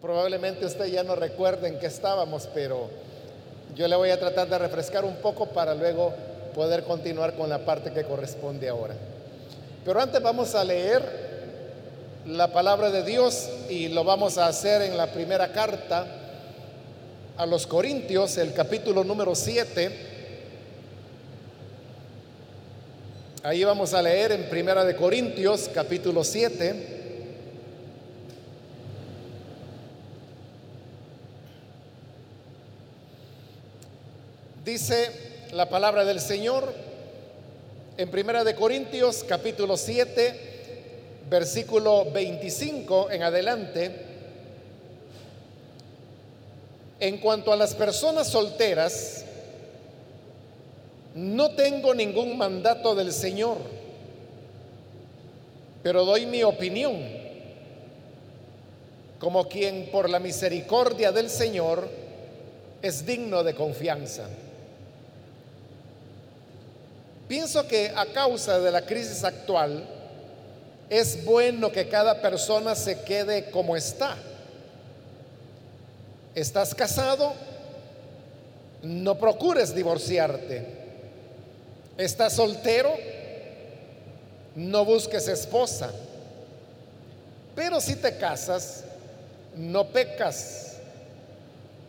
Probablemente usted ya no recuerde en qué estábamos, pero yo le voy a tratar de refrescar un poco para luego poder continuar con la parte que corresponde ahora. Pero antes vamos a leer la palabra de Dios y lo vamos a hacer en la primera carta a los Corintios, el capítulo número 7. Ahí vamos a leer en Primera de Corintios, capítulo 7. Dice la palabra del Señor en Primera de Corintios capítulo 7, versículo 25 en adelante. En cuanto a las personas solteras, no tengo ningún mandato del Señor, pero doy mi opinión como quien por la misericordia del Señor es digno de confianza. Pienso que a causa de la crisis actual es bueno que cada persona se quede como está. ¿Estás casado? No procures divorciarte. ¿Estás soltero? No busques esposa. Pero si te casas, no pecas.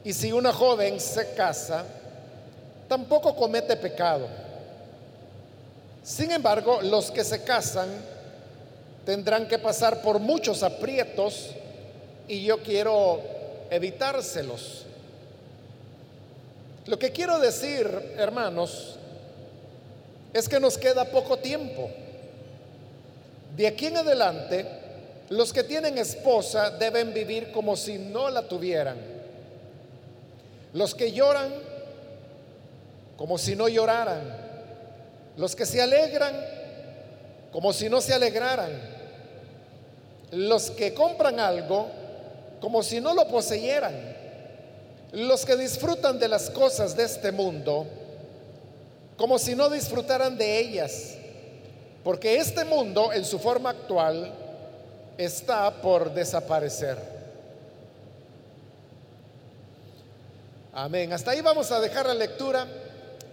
Y si una joven se casa, tampoco comete pecado. Sin embargo, los que se casan tendrán que pasar por muchos aprietos y yo quiero evitárselos. Lo que quiero decir, hermanos, es que nos queda poco tiempo. De aquí en adelante, los que tienen esposa deben vivir como si no la tuvieran. Los que lloran, como si no lloraran los que se alegran como si no se alegraran. Los que compran algo como si no lo poseyeran. Los que disfrutan de las cosas de este mundo como si no disfrutaran de ellas. Porque este mundo en su forma actual está por desaparecer. Amén. Hasta ahí vamos a dejar la lectura.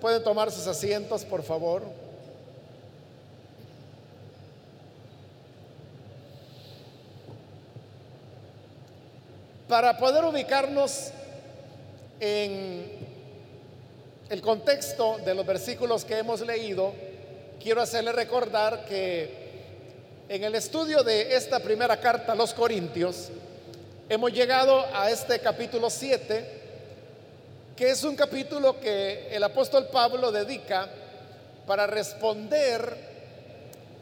Pueden tomar sus asientos, por favor. Para poder ubicarnos en el contexto de los versículos que hemos leído, quiero hacerle recordar que en el estudio de esta primera carta a los Corintios, hemos llegado a este capítulo 7, que es un capítulo que el apóstol Pablo dedica para responder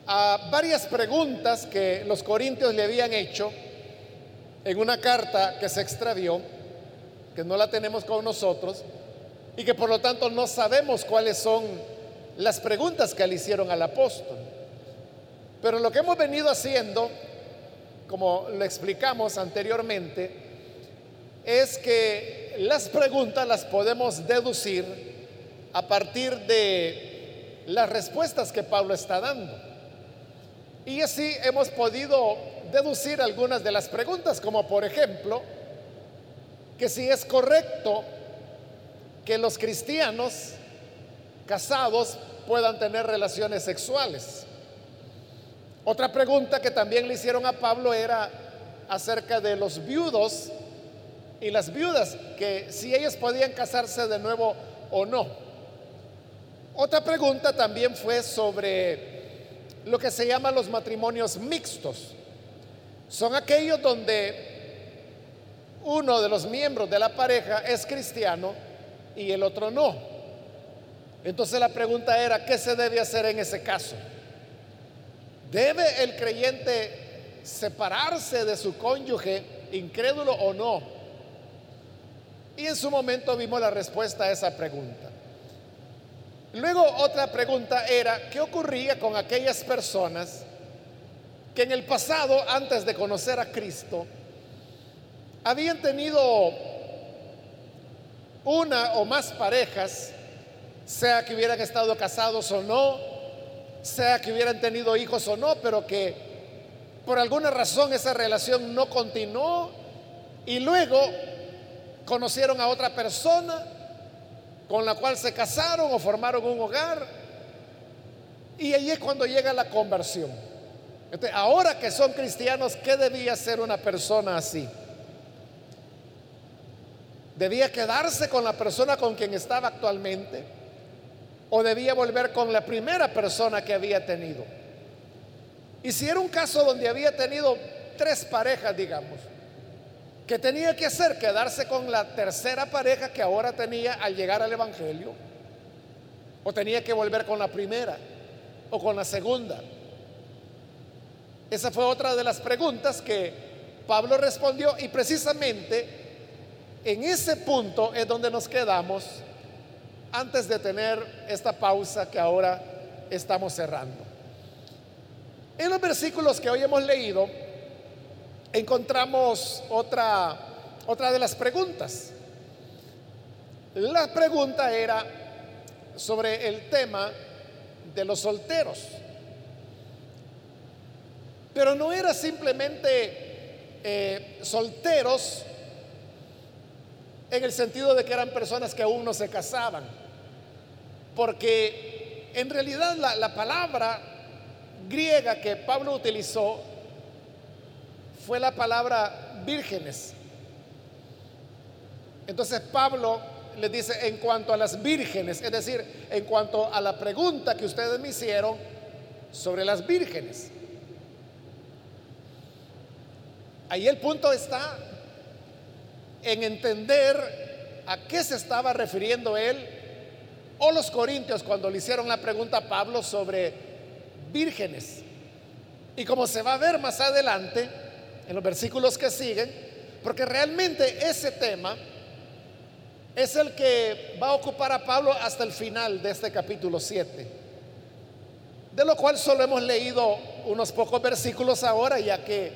a varias preguntas que los corintios le habían hecho en una carta que se extravió, que no la tenemos con nosotros y que por lo tanto no sabemos cuáles son las preguntas que le hicieron al apóstol. Pero lo que hemos venido haciendo, como lo explicamos anteriormente, es que las preguntas las podemos deducir a partir de las respuestas que Pablo está dando. Y así hemos podido deducir algunas de las preguntas, como por ejemplo, que si es correcto que los cristianos casados puedan tener relaciones sexuales. Otra pregunta que también le hicieron a Pablo era acerca de los viudos y las viudas, que si ellas podían casarse de nuevo o no. Otra pregunta también fue sobre lo que se llama los matrimonios mixtos. Son aquellos donde uno de los miembros de la pareja es cristiano y el otro no. Entonces la pregunta era, ¿qué se debe hacer en ese caso? ¿Debe el creyente separarse de su cónyuge incrédulo o no? Y en su momento vimos la respuesta a esa pregunta. Luego otra pregunta era, ¿qué ocurría con aquellas personas que en el pasado, antes de conocer a Cristo, habían tenido una o más parejas, sea que hubieran estado casados o no, sea que hubieran tenido hijos o no, pero que por alguna razón esa relación no continuó Y luego conocieron a otra persona con la cual se casaron o formaron un hogar. Y ahí es cuando llega la conversión. Ahora que son cristianos, ¿qué debía ser una persona así? ¿Debía quedarse con la persona con quien estaba actualmente? ¿O debía volver con la primera persona que había tenido? Y si era un caso donde había tenido tres parejas, digamos, que tenía que hacer? Quedarse con la tercera pareja que ahora tenía al llegar al Evangelio. ¿O tenía que volver con la primera? ¿O con la segunda? Esa fue otra de las preguntas que Pablo respondió y precisamente en ese punto es donde nos quedamos antes de tener esta pausa que ahora estamos cerrando. En los versículos que hoy hemos leído, encontramos otra, otra de las preguntas. La pregunta era sobre el tema de los solteros. Pero no era simplemente eh, solteros en el sentido de que eran personas que aún no se casaban. Porque en realidad la, la palabra griega que Pablo utilizó fue la palabra vírgenes. Entonces Pablo les dice, en cuanto a las vírgenes, es decir, en cuanto a la pregunta que ustedes me hicieron sobre las vírgenes. Ahí el punto está en entender a qué se estaba refiriendo él o los corintios cuando le hicieron la pregunta a Pablo sobre vírgenes. Y como se va a ver más adelante, en los versículos que siguen, porque realmente ese tema es el que va a ocupar a Pablo hasta el final de este capítulo 7, de lo cual solo hemos leído unos pocos versículos ahora, ya que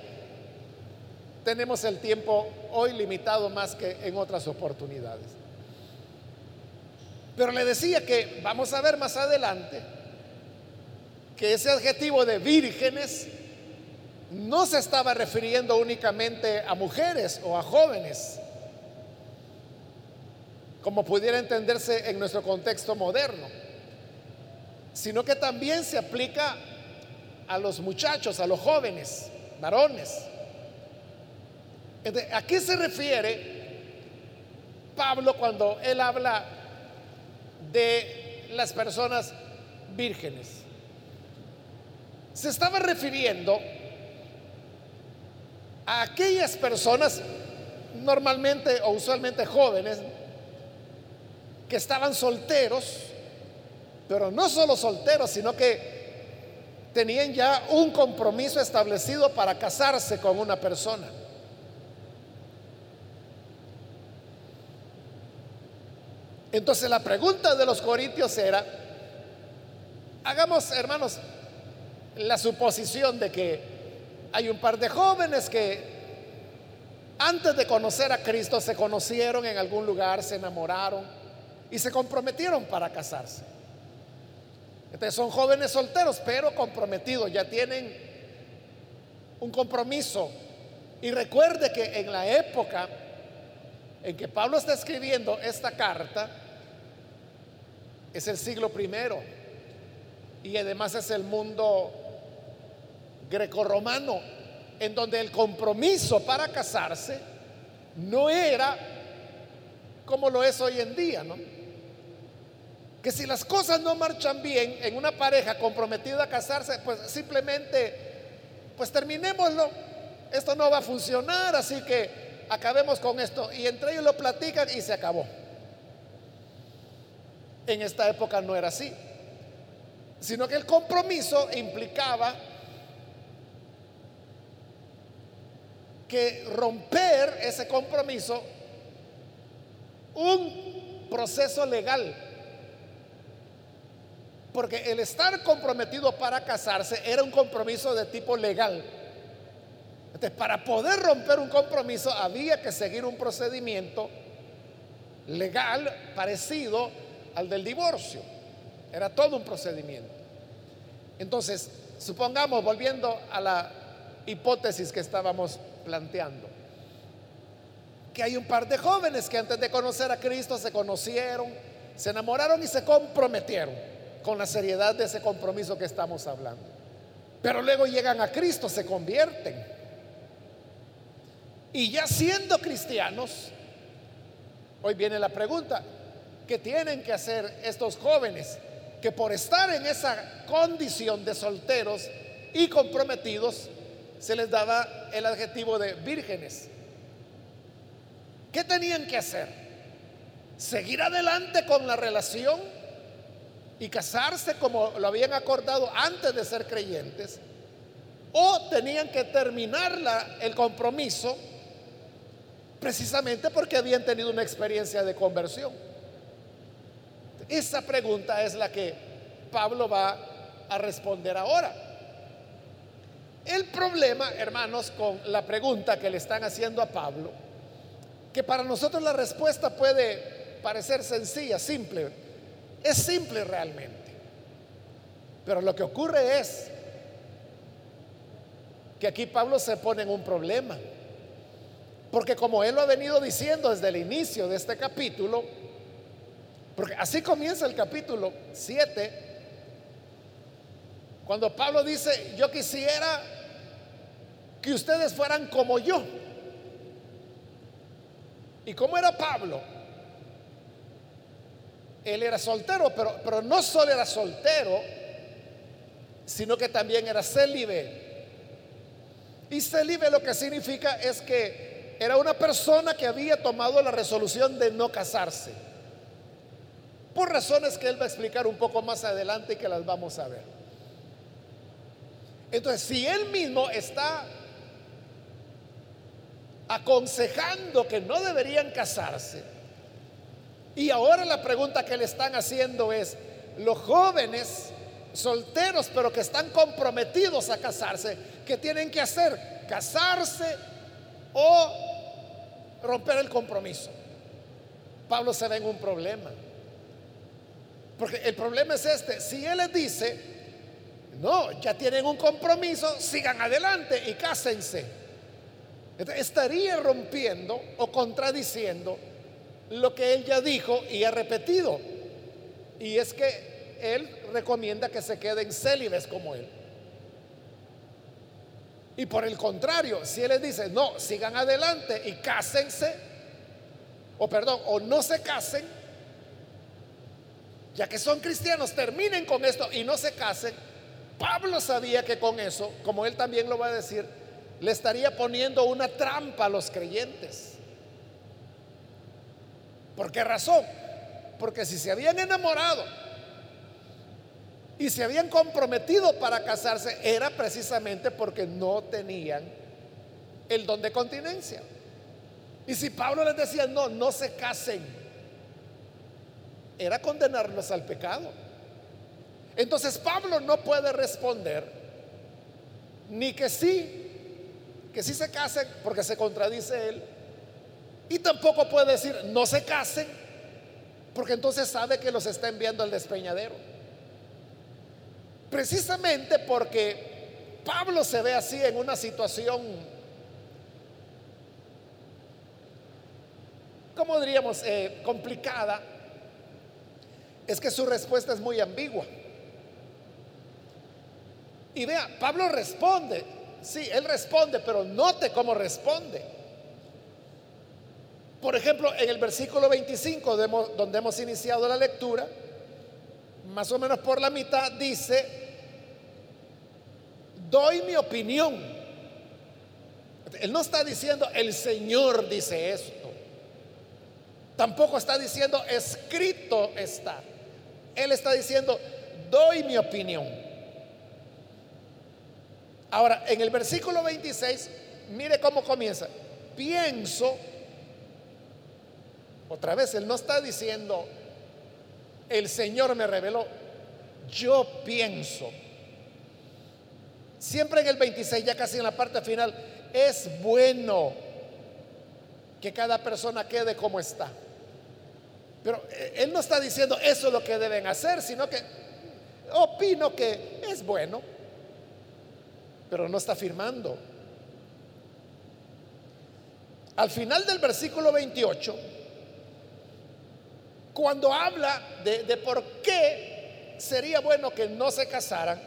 tenemos el tiempo hoy limitado más que en otras oportunidades. Pero le decía que vamos a ver más adelante que ese adjetivo de vírgenes no se estaba refiriendo únicamente a mujeres o a jóvenes, como pudiera entenderse en nuestro contexto moderno, sino que también se aplica a los muchachos, a los jóvenes, varones. ¿A qué se refiere Pablo cuando él habla de las personas vírgenes? Se estaba refiriendo a aquellas personas normalmente o usualmente jóvenes que estaban solteros, pero no solo solteros, sino que tenían ya un compromiso establecido para casarse con una persona. Entonces la pregunta de los corintios era, hagamos hermanos la suposición de que hay un par de jóvenes que antes de conocer a Cristo se conocieron en algún lugar, se enamoraron y se comprometieron para casarse. Entonces son jóvenes solteros, pero comprometidos, ya tienen un compromiso. Y recuerde que en la época en que Pablo está escribiendo esta carta, es el siglo primero y además es el mundo grecorromano, en donde el compromiso para casarse no era como lo es hoy en día, ¿no? Que si las cosas no marchan bien en una pareja comprometida a casarse, pues simplemente, pues terminémoslo. Esto no va a funcionar, así que acabemos con esto. Y entre ellos lo platican y se acabó. En esta época no era así, sino que el compromiso implicaba que romper ese compromiso un proceso legal. Porque el estar comprometido para casarse era un compromiso de tipo legal. Entonces, para poder romper un compromiso había que seguir un procedimiento legal parecido al del divorcio. Era todo un procedimiento. Entonces, supongamos, volviendo a la hipótesis que estábamos planteando. Aquí hay un par de jóvenes que antes de conocer a Cristo se conocieron, se enamoraron y se comprometieron con la seriedad de ese compromiso que estamos hablando. Pero luego llegan a Cristo, se convierten. Y ya siendo cristianos, hoy viene la pregunta, ¿qué tienen que hacer estos jóvenes que por estar en esa condición de solteros y comprometidos se les daba el adjetivo de vírgenes? ¿Qué tenían que hacer? ¿Seguir adelante con la relación y casarse como lo habían acordado antes de ser creyentes? ¿O tenían que terminar el compromiso precisamente porque habían tenido una experiencia de conversión? Esa pregunta es la que Pablo va a responder ahora. El problema, hermanos, con la pregunta que le están haciendo a Pablo, que para nosotros la respuesta puede parecer sencilla, simple, es simple realmente. Pero lo que ocurre es que aquí Pablo se pone en un problema. Porque como él lo ha venido diciendo desde el inicio de este capítulo, porque así comienza el capítulo 7, cuando Pablo dice, yo quisiera que ustedes fueran como yo. ¿Y cómo era Pablo? Él era soltero, pero, pero no solo era soltero, sino que también era célibe. Y célibe lo que significa es que era una persona que había tomado la resolución de no casarse. Por razones que él va a explicar un poco más adelante y que las vamos a ver. Entonces, si él mismo está aconsejando que no deberían casarse. Y ahora la pregunta que le están haciendo es, los jóvenes solteros pero que están comprometidos a casarse, ¿qué tienen que hacer? ¿Casarse o romper el compromiso? Pablo se ve en un problema. Porque el problema es este, si él les dice, no, ya tienen un compromiso, sigan adelante y cásense estaría rompiendo o contradiciendo lo que él ya dijo y ha repetido. Y es que él recomienda que se queden célibes como él. Y por el contrario, si él les dice, no, sigan adelante y cásense, o perdón, o no se casen, ya que son cristianos, terminen con esto y no se casen, Pablo sabía que con eso, como él también lo va a decir, le estaría poniendo una trampa a los creyentes. ¿Por qué razón? Porque si se habían enamorado y se habían comprometido para casarse, era precisamente porque no tenían el don de continencia. Y si Pablo les decía, no, no se casen, era condenarlos al pecado. Entonces Pablo no puede responder ni que sí que si se casen porque se contradice él. Y tampoco puede decir no se casen porque entonces sabe que los está enviando al despeñadero. Precisamente porque Pablo se ve así en una situación, como diríamos, eh, complicada, es que su respuesta es muy ambigua. Y vea, Pablo responde, Sí, él responde, pero note cómo responde. Por ejemplo, en el versículo 25, donde hemos iniciado la lectura, más o menos por la mitad dice, doy mi opinión. Él no está diciendo, el Señor dice esto. Tampoco está diciendo, escrito está. Él está diciendo, doy mi opinión. Ahora, en el versículo 26, mire cómo comienza. Pienso, otra vez, él no está diciendo, el Señor me reveló, yo pienso. Siempre en el 26, ya casi en la parte final, es bueno que cada persona quede como está. Pero eh, él no está diciendo eso es lo que deben hacer, sino que opino que es bueno pero no está firmando. al final del versículo 28, cuando habla de, de por qué sería bueno que no se casaran,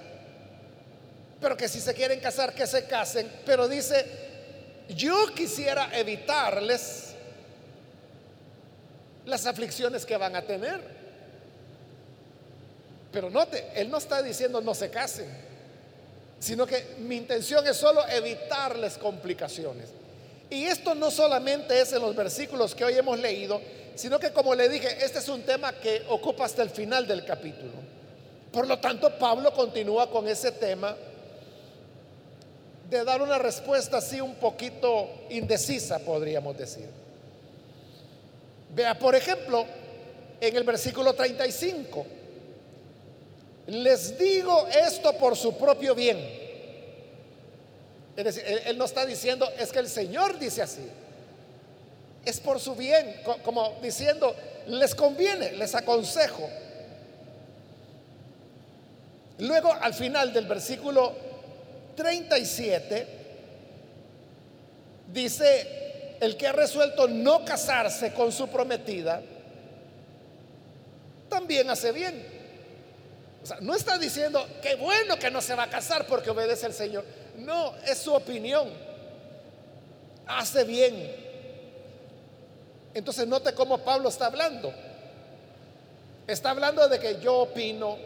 pero que si se quieren casar, que se casen, pero dice, yo quisiera evitarles las aflicciones que van a tener. Pero note, él no está diciendo no se casen, sino que mi intención es solo evitarles complicaciones. Y esto no solamente es en los versículos que hoy hemos leído, sino que como le dije, este es un tema que ocupa hasta el final del capítulo. Por lo tanto, Pablo continúa con ese tema de dar una respuesta así un poquito indecisa, podríamos decir. Vea, por ejemplo, en el versículo 35, les digo esto por su propio bien. Es decir, él, no está diciendo, es que el Señor dice así. Es por su bien, como diciendo, les conviene, les aconsejo. Luego, al final del versículo 37, dice, el que ha resuelto no casarse con su prometida, también hace bien. O sea, no está diciendo, qué bueno que no se va a casar porque obedece al Señor. No, es su opinión. Hace bien. Entonces note cómo Pablo está hablando. Está hablando de que yo opino,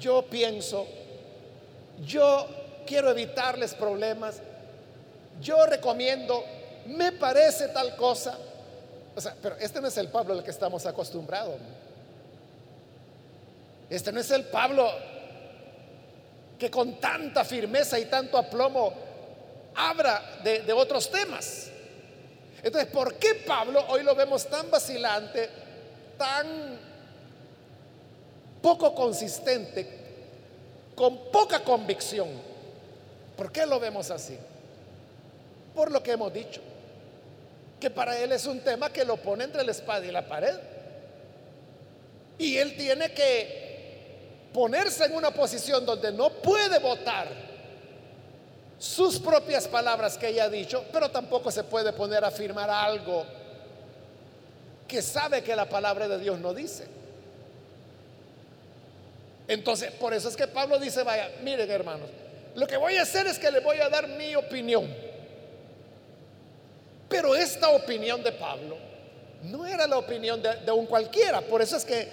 yo pienso, yo quiero evitarles problemas, yo recomiendo, me parece tal cosa. O sea, pero este no es el Pablo al que estamos acostumbrados. Este no es el Pablo que con tanta firmeza y tanto aplomo habla de, otros temas. Entonces, ¿por qué Pablo hoy lo vemos tan vacilante, tan poco consistente, con poca convicción? ¿Por qué lo vemos así? Por lo que hemos dicho, que para él es un tema que lo pone entre la espada y la pared. Y él tiene que ponerse en una posición donde no puede votar sus propias palabras que ella ha dicho, pero tampoco se puede poner a afirmar algo que sabe que la palabra de Dios no dice. Entonces, por eso es que Pablo dice, vaya, miren hermanos, lo que voy a hacer es que le voy a dar mi opinión. Pero esta opinión de Pablo no era la opinión de, un cualquiera, por eso es que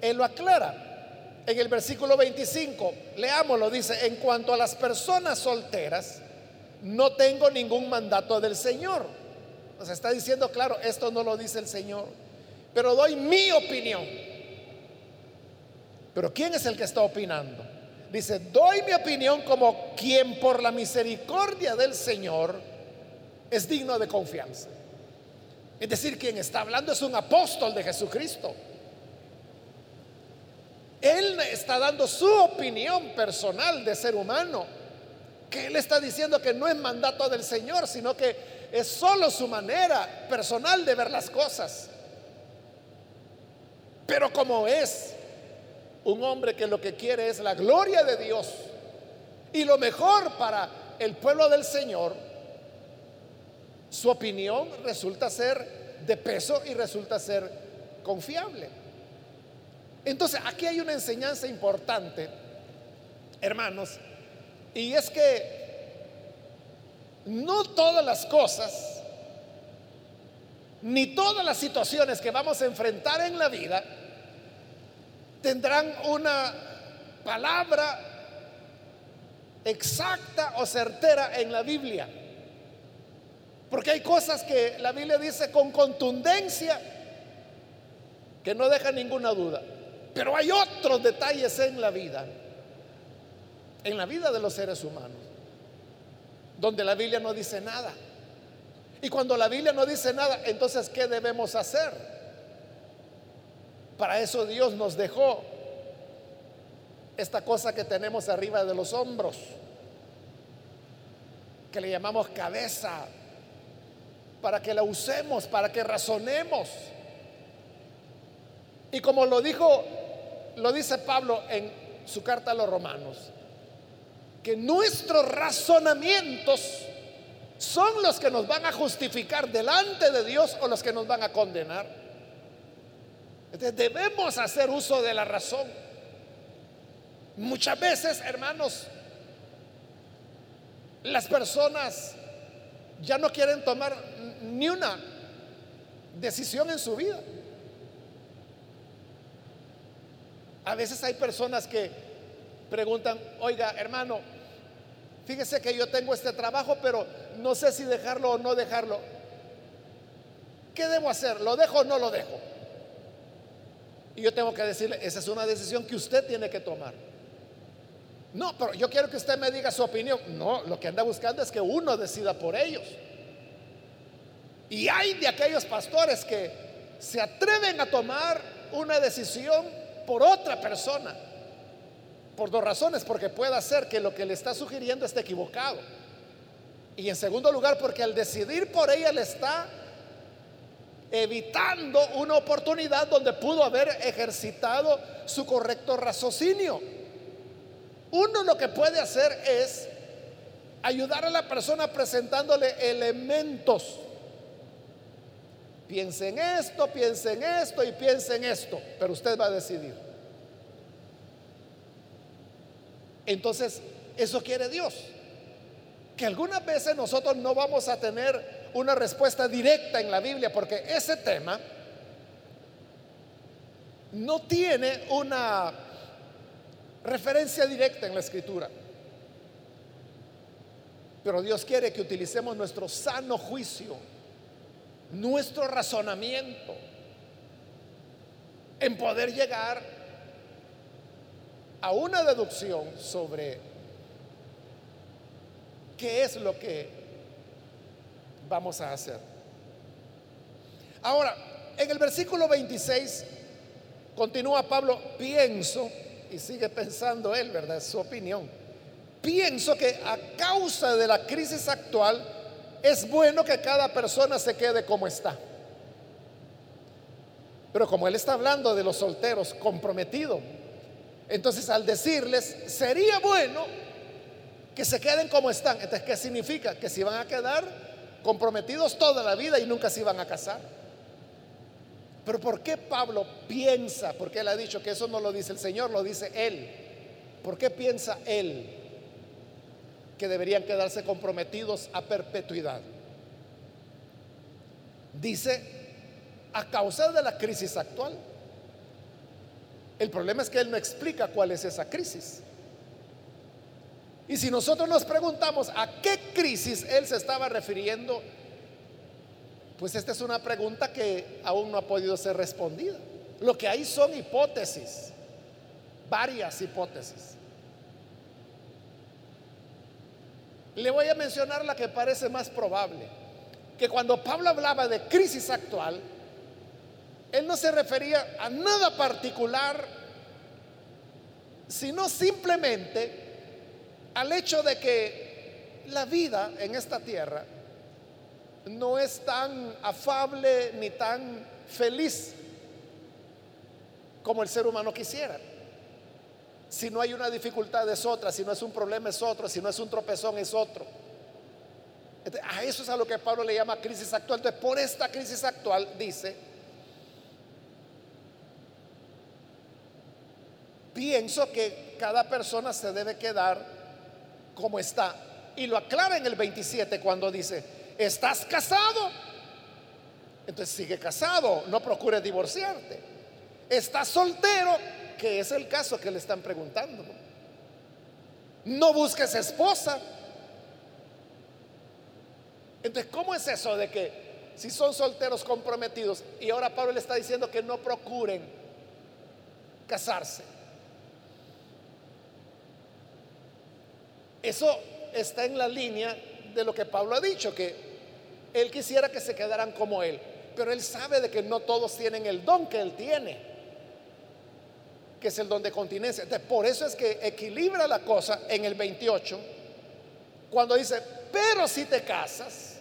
él lo aclara en el versículo 25, leámoslo, dice, en cuanto a las personas solteras, no tengo ningún mandato del Señor. O está diciendo, claro, esto no lo dice el Señor, pero doy mi opinión. Pero ¿quién es el que está opinando? Dice, doy mi opinión como quien por la misericordia del Señor es digno de confianza. Es decir, quien está hablando es un apóstol de Jesucristo. Él está dando su opinión personal de ser humano, que él está diciendo que no es mandato del Señor, sino que es solo su manera personal de ver las cosas. Pero como es un hombre que lo que quiere es la gloria de Dios y lo mejor para el pueblo del Señor, su opinión resulta ser de peso y resulta ser confiable. Entonces, aquí hay una enseñanza importante, hermanos, y es que no todas las cosas, ni todas las situaciones que vamos a enfrentar en la vida, tendrán una palabra exacta o certera en la Biblia. Porque hay cosas que la Biblia dice con contundencia que no deja ninguna duda. Pero hay otros detalles en la vida, en la vida de los seres humanos, donde la Biblia no dice nada. Y cuando la Biblia no dice nada, entonces, ¿qué debemos hacer? Para eso Dios nos dejó esta cosa que tenemos arriba de los hombros, que le llamamos cabeza, para que la usemos, para que razonemos. Y como lo dijo lo dice Pablo en su carta a los romanos, que nuestros razonamientos son los que nos van a justificar delante de Dios o los que nos van a condenar. Entonces debemos hacer uso de la razón. Muchas veces, hermanos, las personas ya no quieren tomar ni una decisión en su vida. A veces hay personas que preguntan, oiga, hermano, fíjese que yo tengo este trabajo, pero no sé si dejarlo o no dejarlo. ¿Qué debo hacer? ¿Lo dejo o no lo dejo? Y yo tengo que decirle, esa es una decisión que usted tiene que tomar. No, pero yo quiero que usted me diga su opinión. No, lo que anda buscando es que uno decida por ellos. Y hay de aquellos pastores que se atreven a tomar una decisión por otra persona. Por dos razones, porque puede ser que lo que le está sugiriendo esté equivocado. Y en segundo lugar, porque al decidir por ella le está evitando una oportunidad donde pudo haber ejercitado su correcto raciocinio. Uno lo que puede hacer es ayudar a la persona presentándole elementos Piense en esto, piense en esto y piense en esto, pero usted va a decidir. Entonces, eso quiere Dios. Que algunas veces nosotros no vamos a tener una respuesta directa en la Biblia, porque ese tema no tiene una referencia directa en la escritura. Pero Dios quiere que utilicemos nuestro sano juicio nuestro razonamiento en poder llegar a una deducción sobre qué es lo que vamos a hacer. Ahora, en el versículo 26 continúa Pablo, pienso, y sigue pensando él, ¿verdad? Su opinión. Pienso que a causa de la crisis actual, es bueno que cada persona se quede como está. Pero como él está hablando de los solteros comprometidos, entonces al decirles, sería bueno que se queden como están. Entonces, ¿qué significa? Que se van a quedar comprometidos toda la vida y nunca se iban a casar. Pero ¿por qué Pablo piensa? Porque él ha dicho que eso no lo dice el Señor, lo dice él. ¿Por qué piensa él? Que deberían quedarse comprometidos a perpetuidad. Dice, a causa de la crisis actual. El problema es que él no explica cuál es esa crisis. Y si nosotros nos preguntamos a qué crisis él se estaba refiriendo, pues esta es una pregunta que aún no ha podido ser respondida. Lo que hay son hipótesis, varias hipótesis. Le voy a mencionar la que parece más probable, que cuando Pablo hablaba de crisis actual, él no se refería a nada particular, sino simplemente al hecho de que la vida en esta tierra no es tan afable ni tan feliz como el ser humano quisiera. Si no hay una dificultad es otra, si no es un problema es otro, si no es un tropezón es otro. A eso es a lo que Pablo le llama crisis actual. Entonces, por esta crisis actual, dice, pienso que cada persona se debe quedar como está. Y lo aclara en el 27 cuando dice, ¿estás casado? Entonces sigue casado, no procures divorciarte. ¿Estás soltero? Que es el caso que le están preguntando. No busques esposa. Entonces, ¿cómo es eso de que si son solteros comprometidos y ahora Pablo le está diciendo que no procuren casarse? Eso está en la línea de lo que Pablo ha dicho, que él quisiera que se quedaran como él, pero él sabe de que no todos tienen el don que él tiene que es el don de continencia. por eso es que equilibra la cosa en el 28, cuando dice, pero si te casas,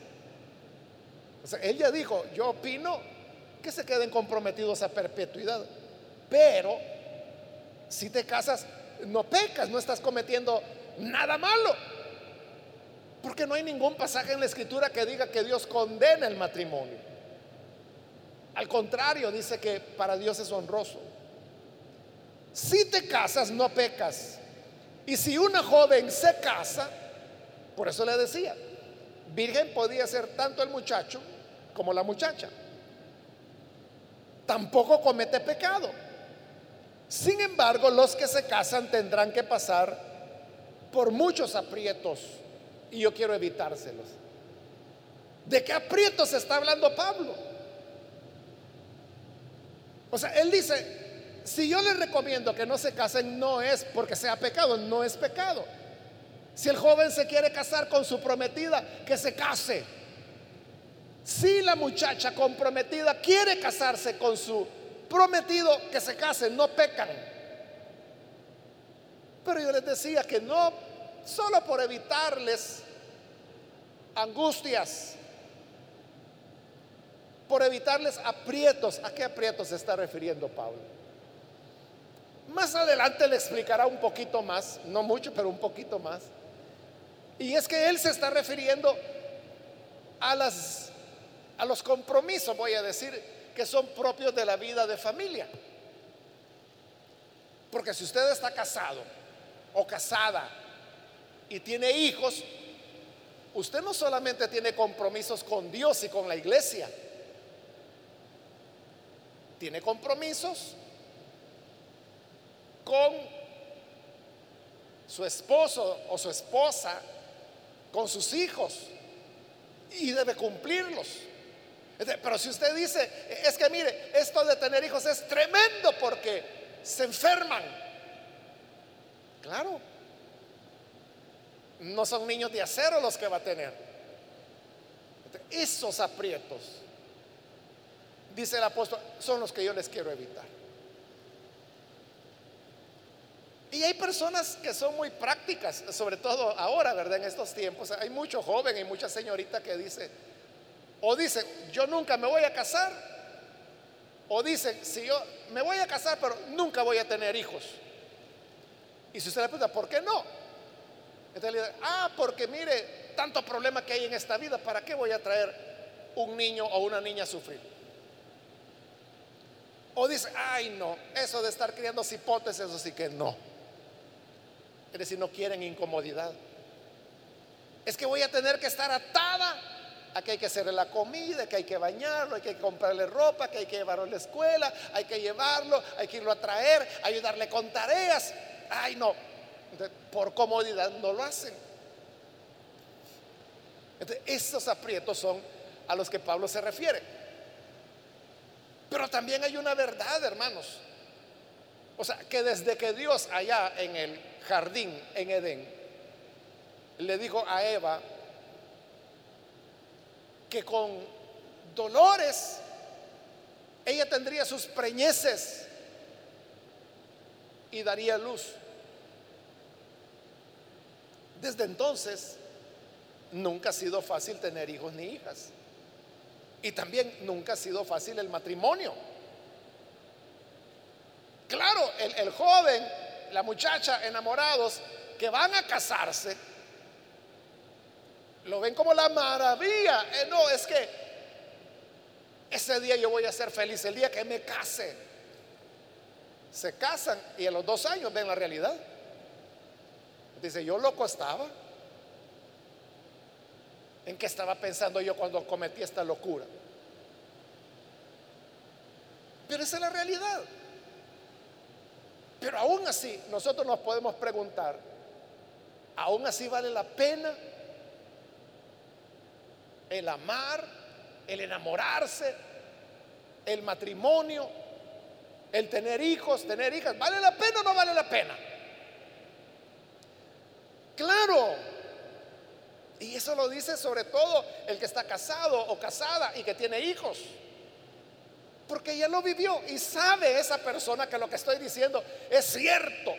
o sea, él ya dijo, yo opino que se queden comprometidos a perpetuidad, pero si te casas, no pecas, no estás cometiendo nada malo. Porque no hay ningún pasaje en la escritura que diga que Dios condena el matrimonio. Al contrario, dice que para Dios es honroso. Si te casas, no pecas. Y si una joven se casa, por eso le decía, virgen podía ser tanto el muchacho como la muchacha. Tampoco comete pecado. Sin embargo, los que se casan tendrán que pasar por muchos aprietos y yo quiero evitárselos. ¿De qué aprietos está hablando Pablo? O sea, él dice, si yo les recomiendo que no se casen, no es porque sea pecado, no es pecado. Si el joven se quiere casar con su prometida, que se case. Si la muchacha comprometida quiere casarse con su prometido que se casen, no pecan. Pero yo les decía que no, solo por evitarles angustias, por evitarles aprietos. ¿A qué aprietos se está refiriendo Pablo? Más adelante le explicará un poquito más, no mucho, pero un poquito más. Y es que él se está refiriendo a las a los compromisos, voy a decir, que son propios de la vida de familia. Porque si usted está casado o casada y tiene hijos, usted no solamente tiene compromisos con Dios y con la iglesia, tiene compromisos con su esposo o su esposa, con sus hijos, y debe cumplirlos. Pero si usted dice, es que mire, esto de tener hijos es tremendo porque se enferman. Claro, no son niños de acero los que va a tener. Esos aprietos, dice el apóstol, son los que yo les quiero evitar. Y hay personas que son muy prácticas, sobre todo ahora, ¿verdad? En estos tiempos. Hay mucho joven y mucha señorita que dice, o dice, yo nunca me voy a casar. O dice, si yo me voy a casar, pero nunca voy a tener hijos. Y si usted le pregunta, ¿por qué no? Entonces le dice, ah, porque mire, tanto problema que hay en esta vida, ¿para qué voy a traer un niño o una niña a sufrir? O dice, ay no, eso de estar criando cipotes, eso sí que no. Es decir, no quieren incomodidad. Es que voy a tener que estar atada Aquí hay que hacerle la comida, que hay que bañarlo, hay que comprarle ropa, que hay que llevarlo a la escuela, hay que llevarlo, hay que irlo a traer, ayudarle con tareas. Ay, no. por comodidad no lo hacen. Entonces, esos aprietos son a los que Pablo se refiere. Pero también hay una verdad, hermanos. O sea, que desde que Dios allá en el jardín, en Edén, le dijo a Eva, que con dolores ella tendría sus preñeces y daría luz. Desde entonces nunca ha sido fácil tener hijos ni hijas. Y también nunca ha sido fácil el matrimonio. Claro, el, joven, la muchacha, enamorados, que van a casarse, lo ven como la maravilla. Eh, no, es que ese día yo voy a ser feliz, el día que me case. Se casan y a los dos años ven la realidad. Dice, yo loco estaba. ¿En qué estaba pensando yo cuando cometí esta locura? Pero esa es la realidad. Pero aún así, nosotros nos podemos preguntar, ¿aún así vale la pena el amar, el enamorarse, el matrimonio, el tener hijos, tener hijas. ¿Vale la pena o no vale la pena? Claro. Y eso lo dice sobre todo el que está casado o casada y que tiene hijos. Porque ya lo vivió y sabe esa persona que lo que estoy diciendo es cierto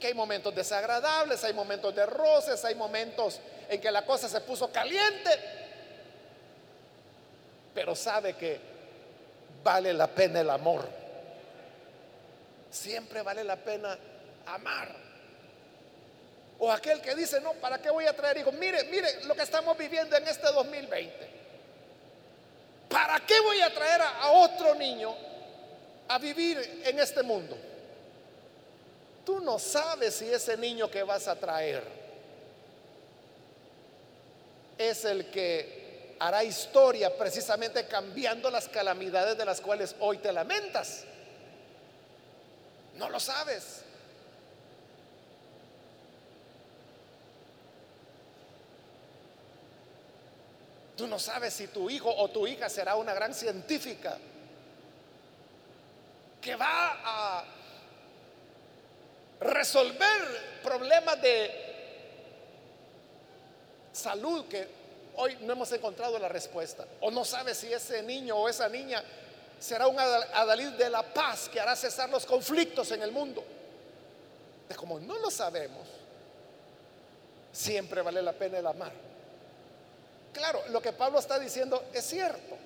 que hay momentos desagradables, hay momentos de roces, hay momentos en que la cosa se puso caliente, pero sabe que vale la pena el amor. Siempre vale la pena amar. O aquel que dice, no, ¿para qué voy a traer hijos? Mire, mire lo que estamos viviendo en este 2020. ¿Para qué voy a traer a, otro niño a vivir en este mundo? Tú no sabes si ese niño que vas a traer es el que hará historia precisamente cambiando las calamidades de las cuales hoy te lamentas. No lo sabes. Tú no sabes si tu hijo o tu hija será una gran científica que va a resolver problemas de salud que hoy no hemos encontrado la respuesta. O no sabes si ese niño o esa niña será un adalid de la paz que hará cesar los conflictos en el mundo. Como no lo sabemos, siempre vale la pena el amar. Claro, lo que Pablo está diciendo es cierto.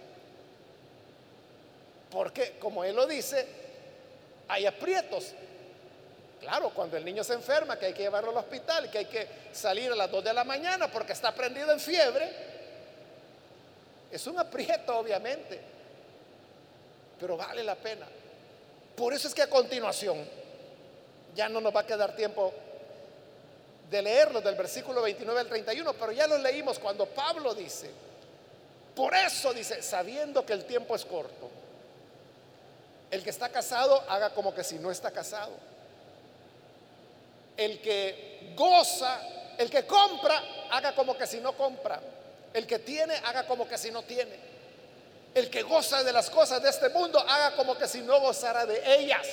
Porque, como él lo dice, hay aprietos. Claro, cuando el niño se enferma, que hay que llevarlo al hospital, que hay que salir a las 2 de la mañana porque está prendido en fiebre, es un aprieto, obviamente, pero vale la pena. Por eso es que a continuación, ya no nos va a quedar tiempo de leerlo del versículo 29 al 31, pero ya lo leímos cuando Pablo dice, por eso dice, sabiendo que el tiempo es corto, el que está casado haga como que si no está casado. El que goza, el que compra, haga como que si no compra. El que tiene, haga como que si no tiene. El que goza de las cosas de este mundo, haga como que si no gozara de ellas.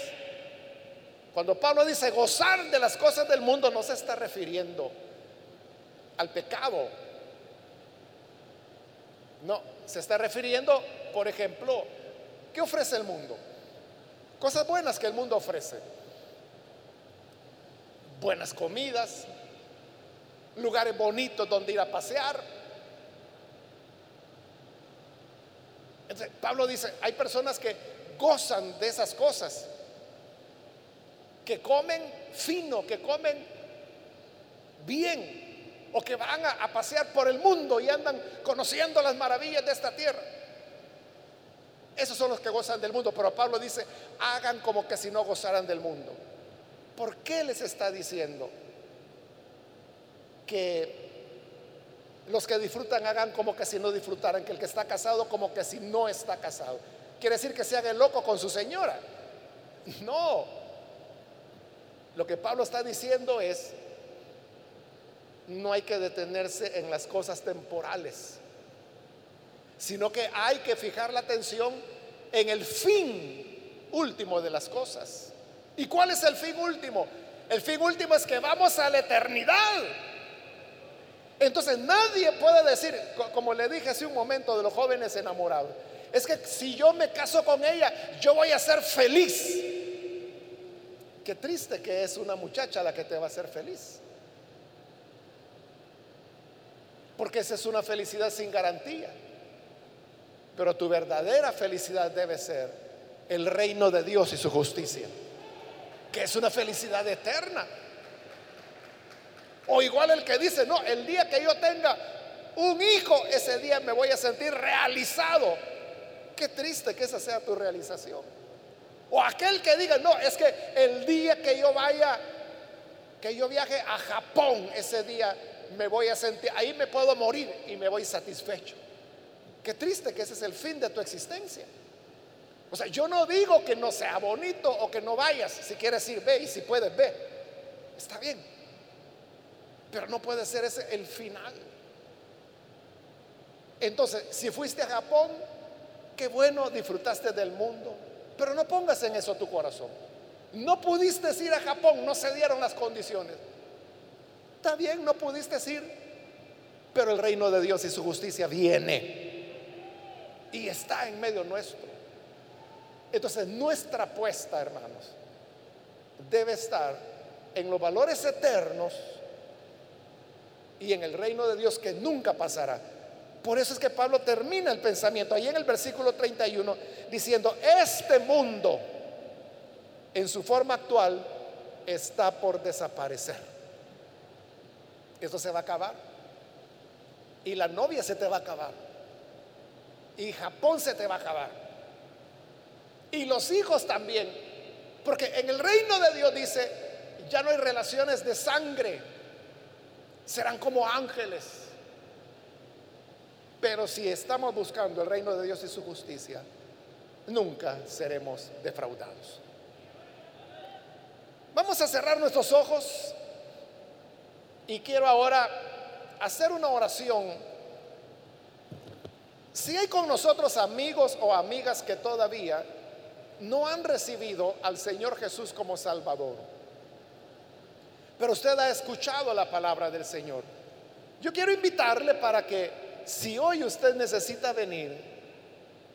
Cuando Pablo dice gozar de las cosas del mundo, no se está refiriendo al pecado. No, se está refiriendo, por ejemplo, ¿qué ofrece el mundo? Cosas buenas que el mundo ofrece. Buenas comidas, lugares bonitos donde ir a pasear. Pablo dice, hay personas que gozan de esas cosas que comen fino, que comen bien, o que van a, pasear por el mundo y andan conociendo las maravillas de esta tierra. Esos son los que gozan del mundo, pero Pablo dice, hagan como que si no gozaran del mundo. ¿Por qué les está diciendo que los que disfrutan hagan como que si no disfrutaran, que el que está casado como que si no está casado? Quiere decir que se haga el loco con su señora. No, lo que Pablo está diciendo es, no hay que detenerse en las cosas temporales, sino que hay que fijar la atención en el fin último de las cosas. ¿Y cuál es el fin último? El fin último es que vamos a la eternidad. Entonces nadie puede decir, como le dije hace un momento de los jóvenes enamorados, es que si yo me caso con ella, yo voy a ser feliz. Qué triste que es una muchacha la que te va a hacer feliz. Porque esa es una felicidad sin garantía. Pero tu verdadera felicidad debe ser el reino de Dios y su justicia. Que es una felicidad eterna. O igual el que dice, no, el día que yo tenga un hijo, ese día me voy a sentir realizado. Qué triste que esa sea tu realización. O aquel que diga, no, es que el día que yo vaya, que yo viaje a Japón, ese día me voy a sentir, ahí me puedo morir y me voy satisfecho. Qué triste que ese es el fin de tu existencia. O sea, yo no digo que no sea bonito o que no vayas. Si quieres ir, ve y si puedes, ve. Está bien. Pero no puede ser ese el final. Entonces, si fuiste a Japón, qué bueno, disfrutaste del mundo. Pero no pongas en eso tu corazón. No pudiste ir a Japón, no se dieron las condiciones. Está bien, no pudiste ir, pero el reino de Dios y su justicia viene y está en medio nuestro. Entonces nuestra apuesta, hermanos, debe estar en los valores eternos y en el reino de Dios que nunca pasará. Por eso es que Pablo termina el pensamiento ahí en el versículo 31 diciendo, este mundo en su forma actual está por desaparecer. Esto se va a acabar. Y la novia se te va a acabar. Y Japón se te va a acabar. Y los hijos también. Porque en el reino de Dios dice, ya no hay relaciones de sangre. Serán como ángeles. Pero si estamos buscando el reino de Dios y su justicia, nunca seremos defraudados. Vamos a cerrar nuestros ojos y quiero ahora hacer una oración. Si hay con nosotros amigos o amigas que todavía no han recibido al Señor Jesús como Salvador, pero usted ha escuchado la palabra del Señor, yo quiero invitarle para que si hoy usted necesita venir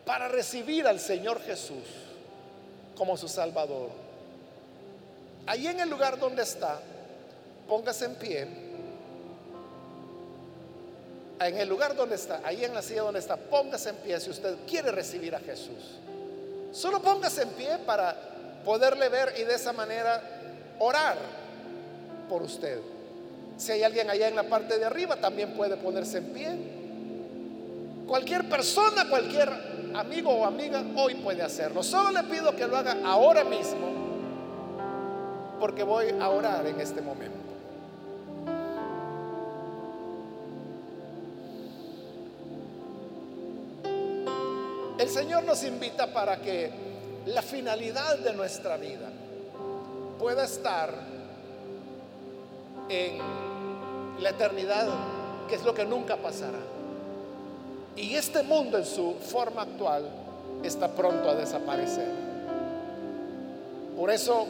para recibir al Señor Jesús como su Salvador, ahí en el lugar donde está, póngase en pie. En el lugar donde está, ahí en la silla donde está, póngase en pie si usted quiere recibir a Jesús. Solo póngase en pie para poderle ver y de esa manera orar por usted. Si hay alguien allá en la parte de arriba, también puede ponerse en pie. Cualquier persona, cualquier amigo o amiga hoy puede hacerlo. Solo le pido que lo haga ahora mismo, porque voy a orar en este momento. El Señor nos invita para que la finalidad de nuestra vida pueda estar en la eternidad, que es lo que nunca pasará. Y este mundo en su forma actual está pronto a desaparecer. Por eso,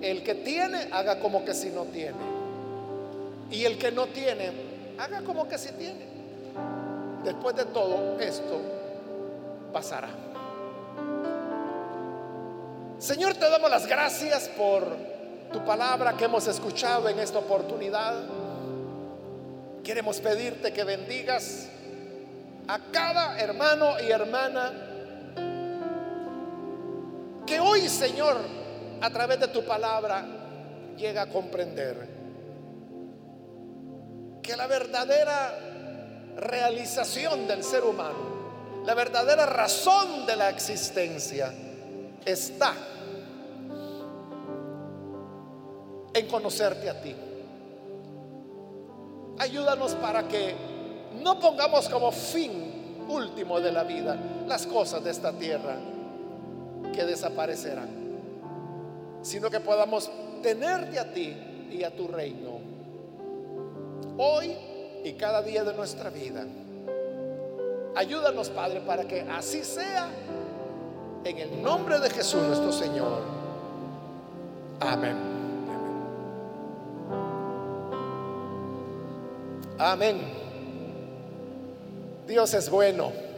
el que tiene, haga como que si no tiene. Y el que no tiene, haga como que si tiene. Después de todo esto, pasará. Señor, te damos las gracias por tu palabra que hemos escuchado en esta oportunidad. Queremos pedirte que bendigas a cada hermano y hermana que hoy, Señor, a través de tu palabra, llega a comprender que la verdadera realización del ser humano la verdadera razón de la existencia está en conocerte a ti. Ayúdanos para que no pongamos como fin último de la vida las cosas de esta tierra que desaparecerán, sino que podamos tenerte a ti y a tu reino hoy y cada día de nuestra vida. Ayúdanos, Padre, para que así sea. En el nombre de Jesús nuestro Señor. Amén. Amén. Dios es bueno.